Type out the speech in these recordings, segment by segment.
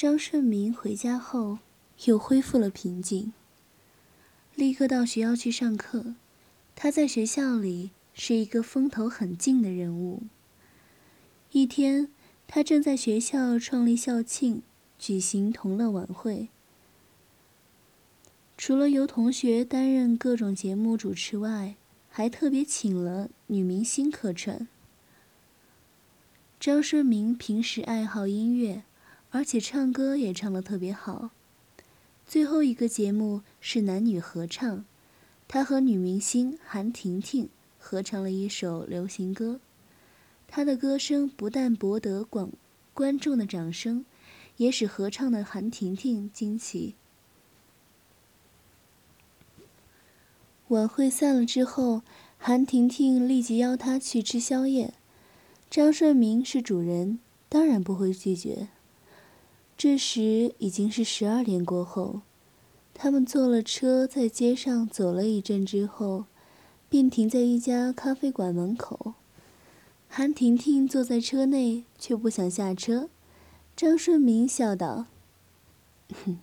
张顺明回家后又恢复了平静，立刻到学校去上课。他在学校里是一个风头很劲的人物。一天，他正在学校创立校庆，举行同乐晚会。除了由同学担任各种节目主持外，还特别请了女明星客串。张顺明平时爱好音乐。而且唱歌也唱得特别好。最后一个节目是男女合唱，他和女明星韩婷婷合唱了一首流行歌。他的歌声不但博得广观众的掌声，也使合唱的韩婷婷惊奇。晚会散了之后，韩婷婷立即邀他去吃宵夜。张顺明是主人，当然不会拒绝。这时已经是十二点过后，他们坐了车，在街上走了一阵之后，便停在一家咖啡馆门口。韩婷婷坐在车内，却不想下车。张顺明笑道：“哼，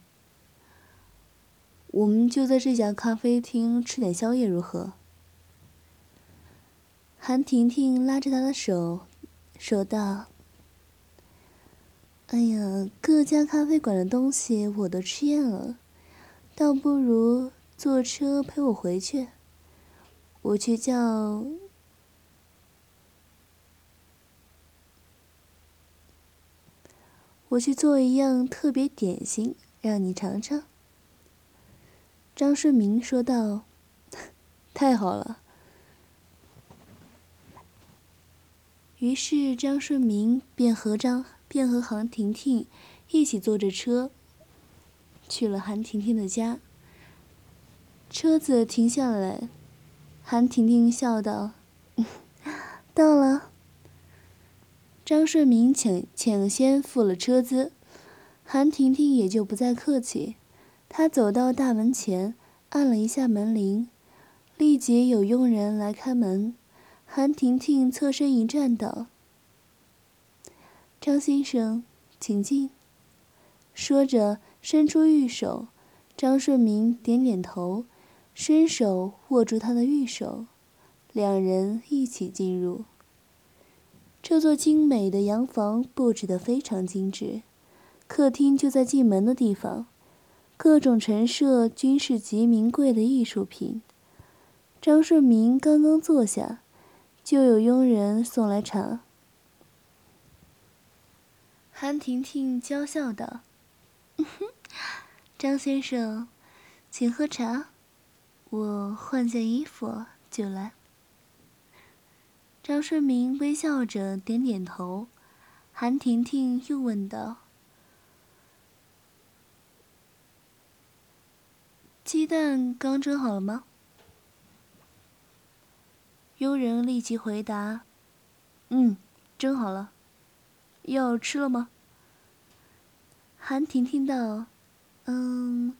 我们就在这家咖啡厅吃点宵夜，如何？”韩婷婷拉着他的手，说道。哎呀，各家咖啡馆的东西我都吃厌了，倒不如坐车陪我回去。我去叫，我去做一样特别点心，让你尝尝。张顺明说道：“ 太好了。”于是张顺明便和张。便和韩婷婷一起坐着车去了韩婷婷的家。车子停下来，韩婷婷笑道：“到了。”张顺明抢抢先付了车资，韩婷婷也就不再客气。他走到大门前，按了一下门铃，立即有佣人来开门。韩婷婷侧身一站，道。张先生，请进。说着，伸出玉手。张顺明点点头，伸手握住他的玉手，两人一起进入。这座精美的洋房布置得非常精致，客厅就在进门的地方，各种陈设均是极名贵的艺术品。张顺明刚刚坐下，就有佣人送来茶。韩婷婷娇笑道：“ 张先生，请喝茶，我换件衣服就来。”张顺明微笑着点点头。韩婷婷又问道：“鸡蛋刚蒸好了吗？”佣人立即回答：“嗯，蒸好了。”要吃了吗？韩婷听到，嗯，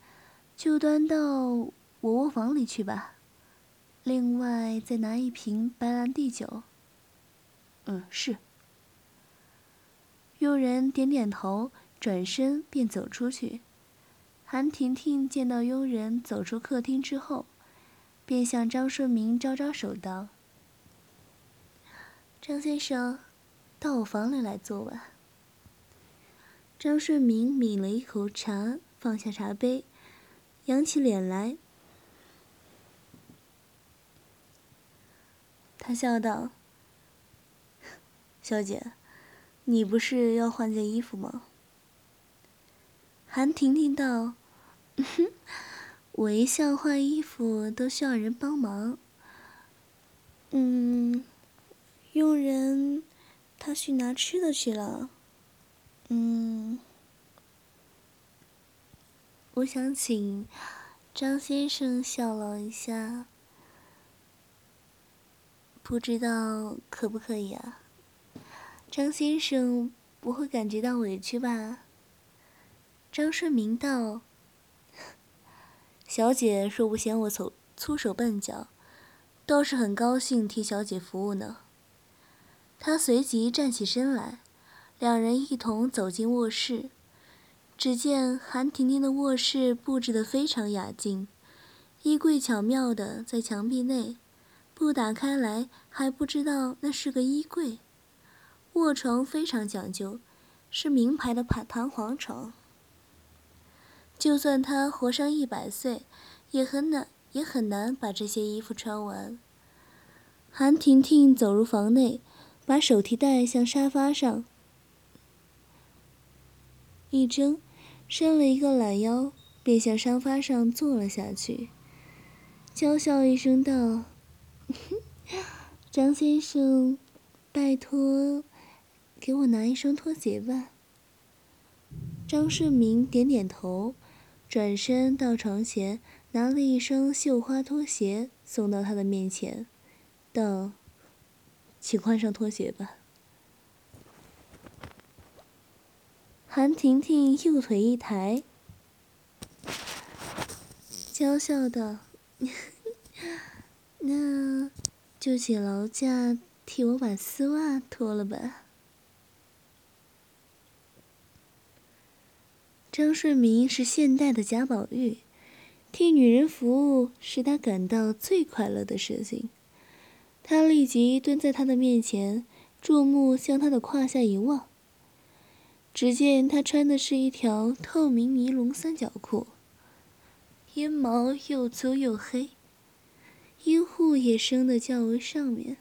就端到我卧房里去吧。另外再拿一瓶白兰地酒。嗯，是。佣人点点头，转身便走出去。韩婷婷见到佣人走出客厅之后，便向张顺明招招手道：“张先生。”到我房里来坐吧。张顺明抿了一口茶，放下茶杯，扬起脸来。他笑道：“小姐，你不是要换件衣服吗？”韩婷婷道：“我一向换衣服都需要人帮忙。嗯，佣人。”他去拿吃的去了。嗯。我想请张先生效劳一下。不知道可不可以啊？张先生不会感觉到委屈吧？张顺明道。小姐若不嫌我粗粗手笨脚倒是很高兴替小姐服务呢。他随即站起身来，两人一同走进卧室。只见韩婷婷的卧室布置得非常雅静，衣柜巧妙的在墙壁内，不打开来还不知道那是个衣柜。卧床非常讲究，是名牌的弹弹簧床。就算他活上一百岁，也很难也很难把这些衣服穿完。韩婷婷走入房内，把手提袋向沙发上一扔。伸了一个懒腰，便向沙发上坐了下去，娇笑一声道：“ 张先生，拜托，给我拿一双拖鞋吧。”张顺明点点头，转身到床前，拿了一双绣花拖鞋送到他的面前，道：“请换上拖鞋吧。”韩婷婷右腿一抬，娇笑道：“ 那就请劳驾替我把丝袜脱了吧。”张顺明是现代的贾宝玉，替女人服务是他感到最快乐的事情。他立即蹲在他的面前，注目向他的胯下一望。只见他穿的是一条透明尼龙三角裤，阴毛又粗又黑，阴户也生得较为上面。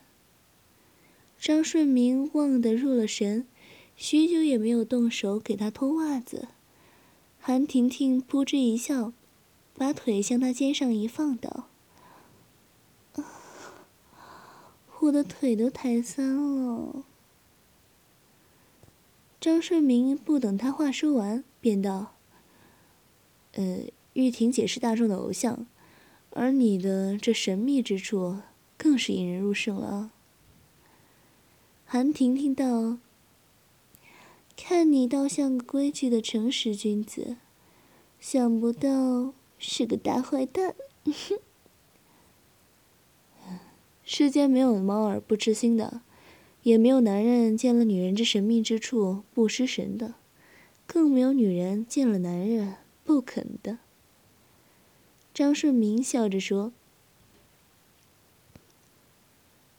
张顺明望得入了神，许久也没有动手给他脱袜子。韩婷婷扑哧一笑，把腿向他肩上一放，道：“我的腿都抬三了。”张顺明不等他话说完，便道：“呃，玉婷姐是大众的偶像，而你的这神秘之处，更是引人入胜了。”韩婷婷道：“看你倒像个规矩的诚实君子，想不到是个大坏蛋。世间没有猫儿不吃腥的。”也没有男人见了女人之神秘之处不失神的，更没有女人见了男人不肯的。张顺明笑着说。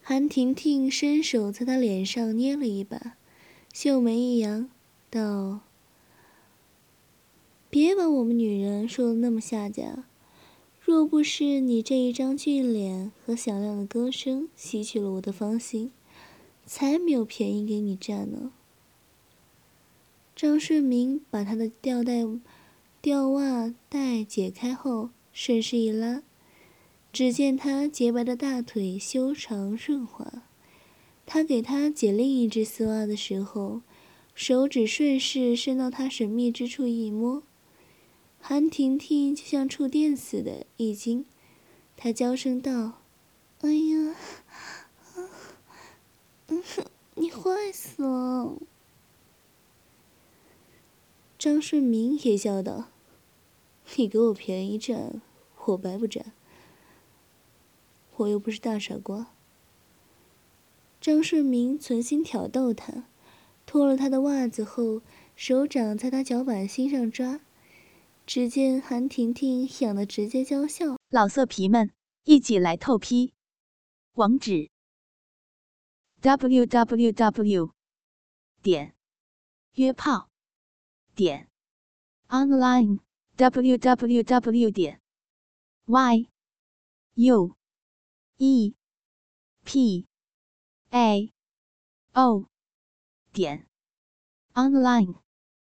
韩婷婷伸手在他脸上捏了一把，秀眉一扬，道：“别把我们女人说的那么下贱，若不是你这一张俊脸和响亮的歌声吸取了我的芳心。”才没有便宜给你占呢。张顺明把他的吊带、吊袜带解开后，顺势一拉，只见他洁白的大腿修长润滑。他给他解另一只丝袜的时候，手指顺势伸到他神秘之处一摸，韩婷婷就像触电似的，一惊，她娇声道：“哎呀！”嗯，你坏死了！张顺明也笑道：“你给我便宜占，我白不占。我又不是大傻瓜。”张顺明存心挑逗他，脱了他的袜子后，手掌在他脚板心上抓。只见韩婷婷痒得直接娇笑。老色皮们，一起来透批！网址。www. 点约炮点 online www. 点 y u e p a o 点 online